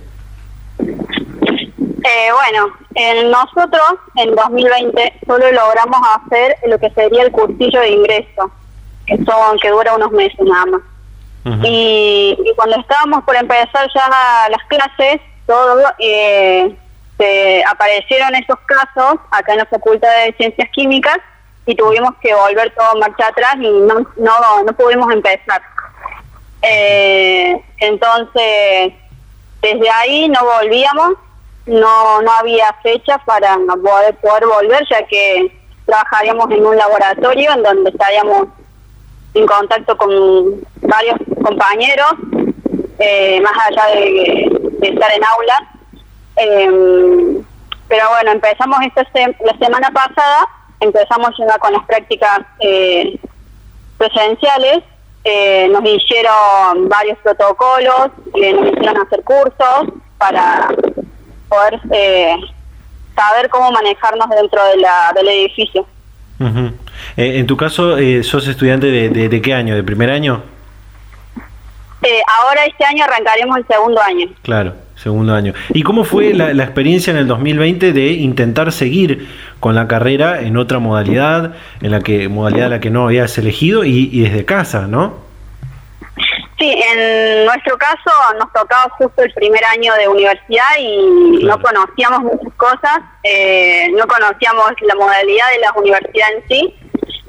bueno, en nosotros en 2020 solo logramos hacer lo que sería el cursillo de ingreso que son que dura unos meses nada más. y, cuando estábamos por empezar ya las clases, todo eh, se aparecieron esos casos acá en la Facultad de Ciencias Químicas y tuvimos que volver todo marcha atrás y no no, no pudimos empezar. Eh, entonces, desde ahí no volvíamos, no no había fecha para poder, poder volver, ya que trabajaríamos en un laboratorio en donde estaríamos en contacto con varios compañeros, eh, más allá de, estar en aula. Em, pero bueno, empezamos esta la semana pasada, empezamos ya con las prácticas eh, presenciales, eh, nos hicieron varios protocolos, nos hicieron hacer cursos para poder saber cómo manejarnos dentro del edificio. Eh, en tu caso, eh, ¿sos estudiante de, qué año? ¿De primer año? Eh, ahora este año arrancaremos el segundo año. Claro, segundo año. ¿Y cómo fue la, experiencia en el 2020 de intentar seguir con la carrera en otra modalidad, en la que modalidad la que no habías elegido y, desde casa, ¿no? Sí, en nuestro caso nos tocaba justo el primer año de universidad y no conocíamos muchas cosas, eh, no conocíamos la modalidad de la universidad en sí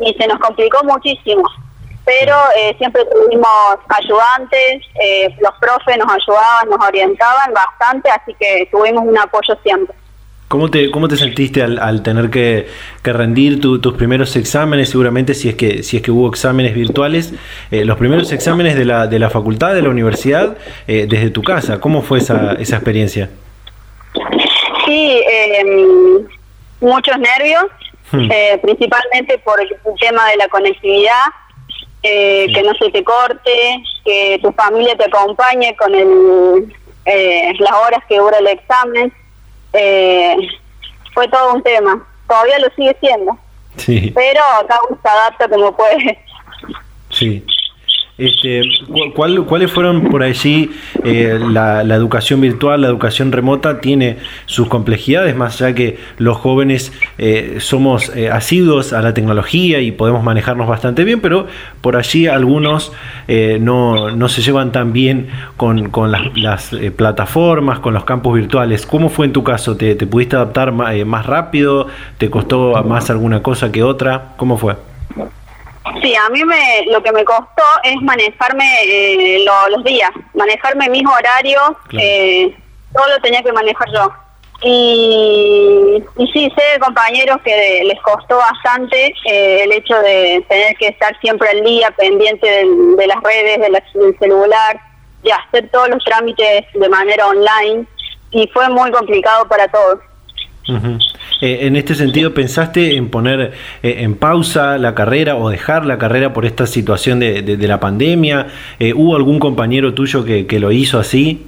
y se nos complicó muchísimo. Pero eh, siempre tuvimos ayudantes, eh, los profes nos ayudaban, nos orientaban bastante, así que tuvimos un apoyo siempre. ¿Cómo te, cómo te sentiste al, tener que, rendir tus primeros exámenes? Seguramente si es que, si es que hubo exámenes virtuales, eh, los primeros exámenes de la, de la facultad, de la universidad, eh, desde tu casa. ¿Cómo fue esa, esa experiencia? Sí, em, muchos nervios, hmm. eh, principalmente por el tema de la conectividad, que no se te corte, que tu familia te acompañe con el, las horas que dura el examen eh, fue todo un tema. Todavía lo sigue siendo. Sí. Pero acá uno se adapta como puede. Sí. Este, ¿cuál, ¿Cuáles fueron por allí eh, la, educación virtual, la educación remota? Tiene sus complejidades, más allá que los jóvenes eh, somos eh, asiduos a la tecnología y podemos manejarnos bastante bien, pero por allí algunos no, no, se llevan tan bien con, con las, las plataformas, con los campos virtuales. ¿Cómo fue en tu caso? ¿Te, te pudiste adaptar más rápido? ¿Te costó más alguna cosa que otra? ¿Cómo fue? Sí, a mí me, lo que me costó es manejarme eh, los días, manejarme mis horarios, eh, todo lo tenía que manejar yo. Y, y sí, sé de compañeros que les costó bastante eh, el hecho de tener que estar siempre al día, pendiente de, las redes, de del celular, de hacer todos los trámites de manera online, y fue muy complicado para todos. Eh, en este sentido, ¿pensaste en poner eh, en pausa la carrera o dejar la carrera por esta situación de, de, la pandemia? Eh, ¿Hubo algún compañero tuyo que, que, lo hizo así?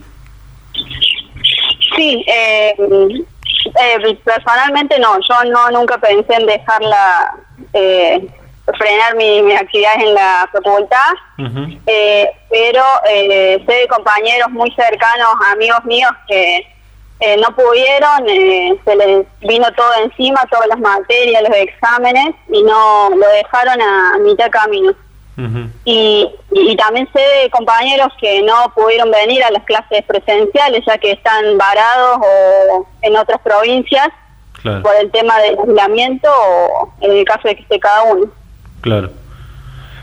Sí, personalmente no, yo no nunca pensé en dejarla, frenar mis mi actividades en la facultad, pero sé de compañeros muy cercanos, amigos míos, que eh, no pudieron, eh, se les vino todo encima, todas las materias, los exámenes, y no lo dejaron a, mitad camino. y, y, también sé de compañeros que no pudieron venir a las clases presenciales, ya que están varados o en otras provincias por el tema del aislamiento o en el caso de que esté cada uno. Claro.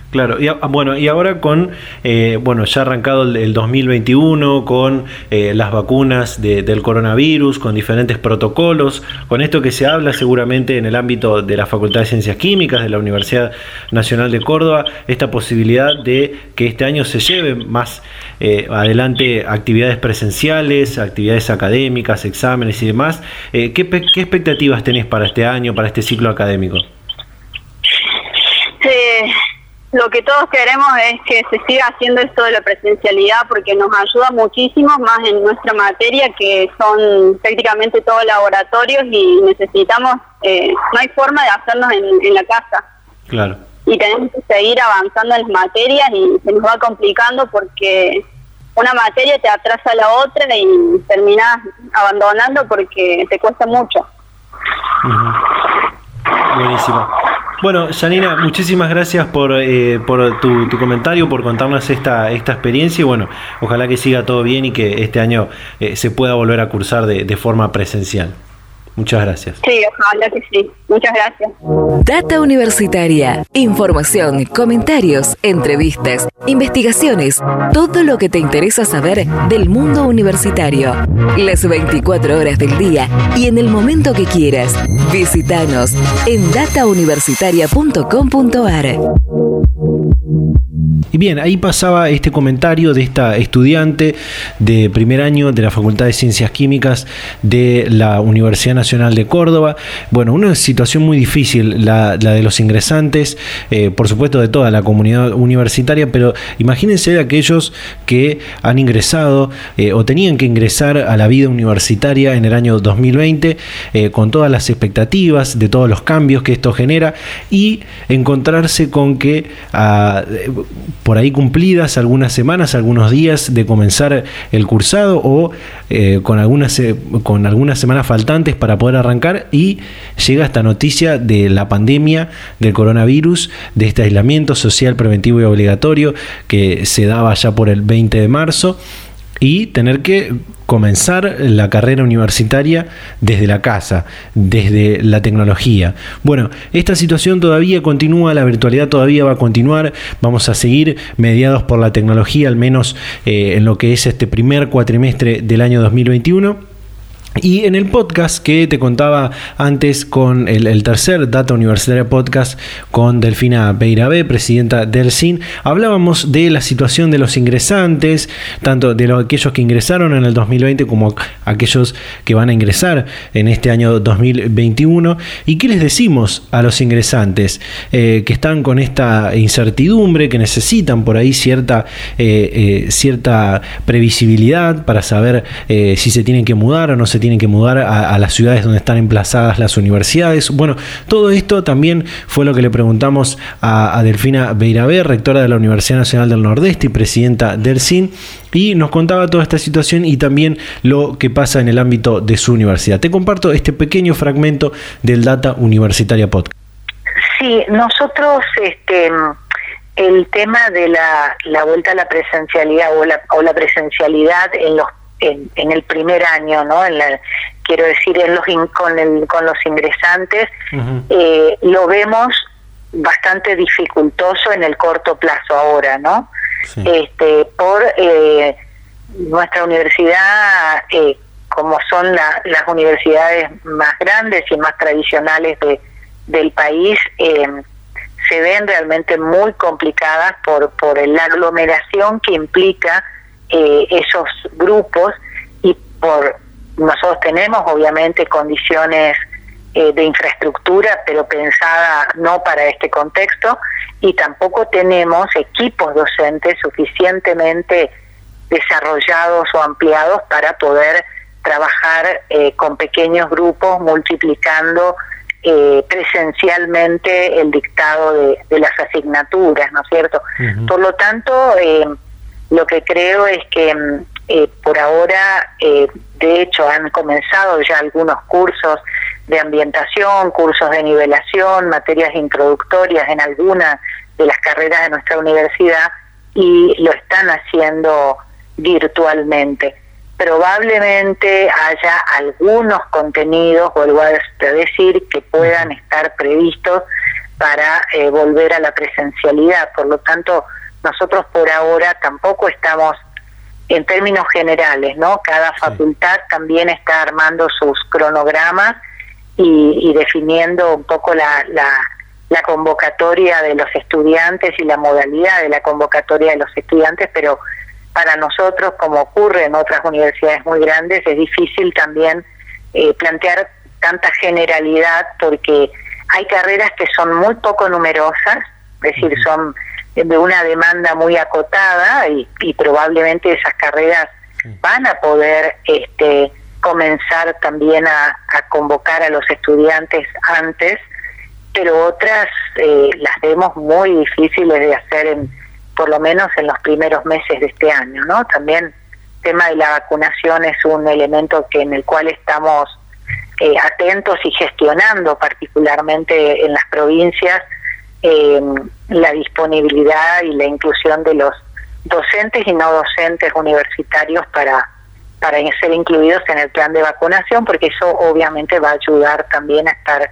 Claro, y, bueno, y ahora con, eh, bueno, ya arrancado el, 2021, con eh, las vacunas del coronavirus, con diferentes protocolos, con esto que se habla seguramente en el ámbito de la Facultad de Ciencias Químicas, de la Universidad Nacional de Córdoba, esta posibilidad de que este año se lleven más eh, adelante actividades presenciales, actividades académicas, exámenes y demás. ¿qué, ¿Qué expectativas tenés para este año, para este ciclo académico? Lo que todos queremos es que se siga haciendo esto de la presencialidad porque nos ayuda muchísimo más en nuestra materia que son prácticamente todos laboratorios y necesitamos, eh, no hay forma de hacernos en, la casa. Claro. Y tenemos que seguir avanzando en las materias y se nos va complicando porque una materia te atrasa a la otra y terminas abandonando porque te cuesta mucho. Buenísimo. Bueno, Janina, muchísimas gracias por, eh, por tu, comentario, por contarnos esta, esta experiencia y bueno, ojalá que siga todo bien y que este año eh, se pueda volver a cursar de, de forma presencial. Muchas gracias. Sí, ojalá que sí. Muchas gracias. Data Universitaria. Información, comentarios, entrevistas, investigaciones, todo lo que te interesa saber del mundo universitario. Las 24 horas del día y en el momento que quieras. Visítanos en datauniversitaria.com.ar. Y bien, ahí pasaba este comentario de esta estudiante de primer año de la Facultad de Ciencias Químicas de la Universidad Nacional de Córdoba. Bueno, una situación muy difícil la, de los ingresantes, eh, por supuesto de toda la comunidad universitaria, pero imagínense aquellos que han ingresado eh, o tenían que ingresar a la vida universitaria en el año 2020 eh, con todas las expectativas de todos los cambios que esto genera y encontrarse con que... Ah, por ahí cumplidas algunas semanas, algunos días de comenzar el cursado o eh, con, algunas, con algunas semanas faltantes para poder arrancar y llega esta noticia de la pandemia del coronavirus, de este aislamiento social preventivo y obligatorio que se daba ya por el 20 de marzo y tener que comenzar la carrera universitaria desde la casa, desde la tecnología. Bueno, esta situación todavía continúa, la virtualidad todavía va a continuar, vamos a seguir mediados por la tecnología, al menos eh, en lo que es este primer cuatrimestre del año 2021. Y en el podcast que te contaba antes con el, tercer Data Universitaria Podcast con Delfina Beirabé, presidenta del CIN, hablábamos de la situación de los ingresantes, tanto de los, aquellos que ingresaron en el 2020 como aquellos que van a ingresar en este año 2021. ¿Y qué les decimos a los ingresantes eh, que están con esta incertidumbre, que necesitan por ahí cierta, eh, eh, cierta previsibilidad para saber si se tienen que mudar o no se tienen tienen que mudar a, las ciudades donde están emplazadas las universidades. Bueno, todo esto también fue lo que le preguntamos a, Delfina Beirabé, rectora de la Universidad Nacional del Nordeste y presidenta del CIN, y nos contaba toda esta situación y también lo que pasa en el ámbito de su universidad. Te comparto este pequeño fragmento del Data Universitaria Podcast. Sí, nosotros, este, el tema de la, la vuelta a la presencialidad o la, o la presencialidad en los en, el primer año, ¿no? En la, quiero decir, en los con, el, con los ingresantes, eh, lo vemos bastante dificultoso en el corto plazo ahora, ¿no? Este, por eh, nuestra universidad, eh, como son las universidades más grandes y más tradicionales de, del país, se ven realmente muy complicadas por, por la aglomeración que implica eh, esos grupos y por nosotros tenemos obviamente condiciones eh, de infraestructura, pero pensada no para este contexto, y tampoco tenemos equipos docentes suficientemente desarrollados o ampliados para poder trabajar eh, con pequeños grupos multiplicando presencialmente el dictado de, las asignaturas, ¿no es cierto? Por lo tanto, lo que creo es que mm, eh, por ahora, eh, de hecho, han comenzado ya algunos cursos de ambientación, cursos de nivelación, materias introductorias en algunas de las carreras de nuestra universidad y lo están haciendo virtualmente. Probablemente haya algunos contenidos, vuelvo a decir, que puedan estar previstos para eh, volver a la presencialidad. Por lo tanto, nosotros por ahora tampoco estamos en términos generales, ¿no? Cada facultad también está armando sus cronogramas y, definiendo un poco la, la, la, convocatoria de los estudiantes y la modalidad de la convocatoria de los estudiantes, pero para nosotros, como ocurre en otras universidades muy grandes, es difícil también eh, plantear tanta generalidad porque hay carreras que son muy poco numerosas, es decir, son de una demanda muy acotada y, probablemente esas carreras van a poder este, comenzar también a, convocar a los estudiantes antes, pero otras eh, las vemos muy difíciles de hacer en por lo menos en los primeros meses de este año, ¿no? También el tema de la vacunación es un elemento que en el cual estamos eh, atentos y gestionando particularmente en las provincias eh, la disponibilidad y la inclusión de los docentes y no docentes universitarios para para ser incluidos en el plan de vacunación, porque eso obviamente va a ayudar también a estar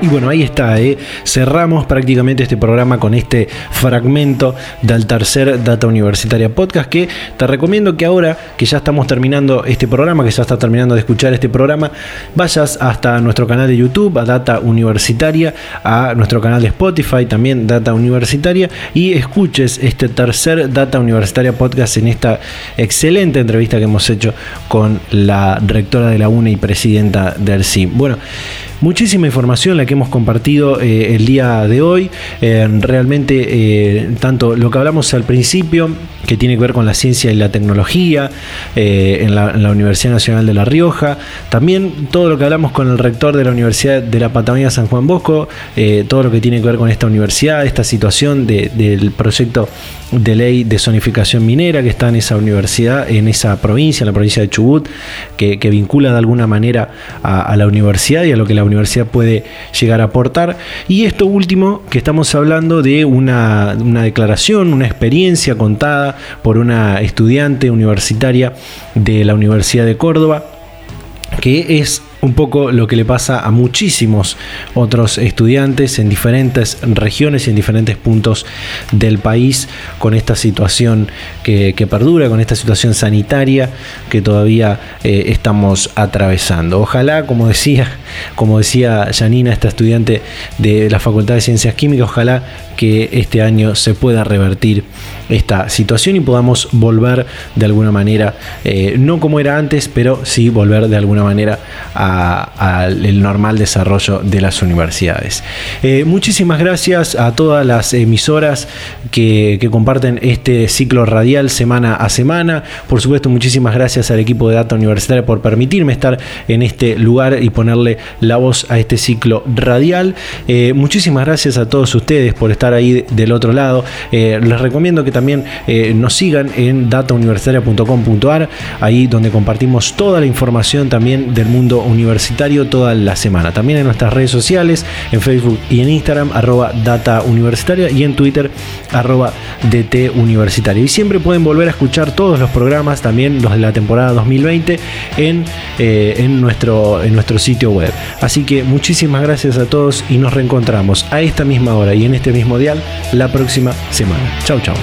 Y bueno, ahí está, ¿eh? cerramos prácticamente este programa con este fragmento del tercer Data Universitaria Podcast que te recomiendo que ahora que ya estamos terminando este programa, que ya estás terminando de escuchar este programa, vayas hasta nuestro canal de YouTube, a Data Universitaria, a nuestro canal de Spotify, también Data Universitaria, y escuches este tercer Data Universitaria Podcast en esta excelente entrevista que hemos hecho con la rectora de la UNE y presidenta del CIM. Bueno, Muchísima información la que hemos compartido eh, el día de hoy. Eh, realmente, eh, tanto lo que hablamos al principio, que tiene que ver con la ciencia y la tecnología en la, Universidad Nacional de La Rioja, también todo lo que hablamos con el rector de la Universidad de la Patagonia San Juan Bosco, todo lo que tiene que ver con esta universidad, esta situación del proyecto de ley de zonificación minera que está en esa universidad, en esa provincia, en la provincia de Chubut, que, vincula de alguna manera a, a la universidad y a lo que la universidad puede llegar a aportar. Y esto último, que estamos hablando de una, una declaración, una experiencia contada por una estudiante universitaria de la Universidad de Córdoba, que es un poco lo que le pasa a muchísimos otros estudiantes en diferentes regiones y en diferentes puntos del país con esta situación que, perdura, con esta situación sanitaria que todavía eh, estamos atravesando. Ojalá, como decía, como decía Janina, esta estudiante de la Facultad de Ciencias Químicas, ojalá que este año se pueda revertir esta situación y podamos volver de alguna manera, eh, no como era antes, pero sí volver de alguna manera al normal desarrollo de las universidades. Eh, muchísimas gracias a todas las emisoras que, comparten este ciclo radial semana a semana. Por supuesto, muchísimas gracias al equipo de Data Universitaria por permitirme estar en este lugar y ponerle la voz a este ciclo radial. Eh, muchísimas gracias a todos ustedes por estar ahí del otro lado. les recomiendo que también eh, nos sigan en datauniversitaria.com.ar, ahí donde compartimos toda la información también del mundo universitario toda la semana. También en nuestras redes sociales, en Facebook y en Instagram, arroba data universitaria y en Twitter, arroba DT universitaria. Y siempre pueden volver a escuchar todos los programas, también los de la temporada 2020, en, eh, en, nuestro, en nuestro sitio web. Así que muchísimas gracias a todos y nos reencontramos a esta misma hora y en este mismo dial la próxima semana. Chau, chau.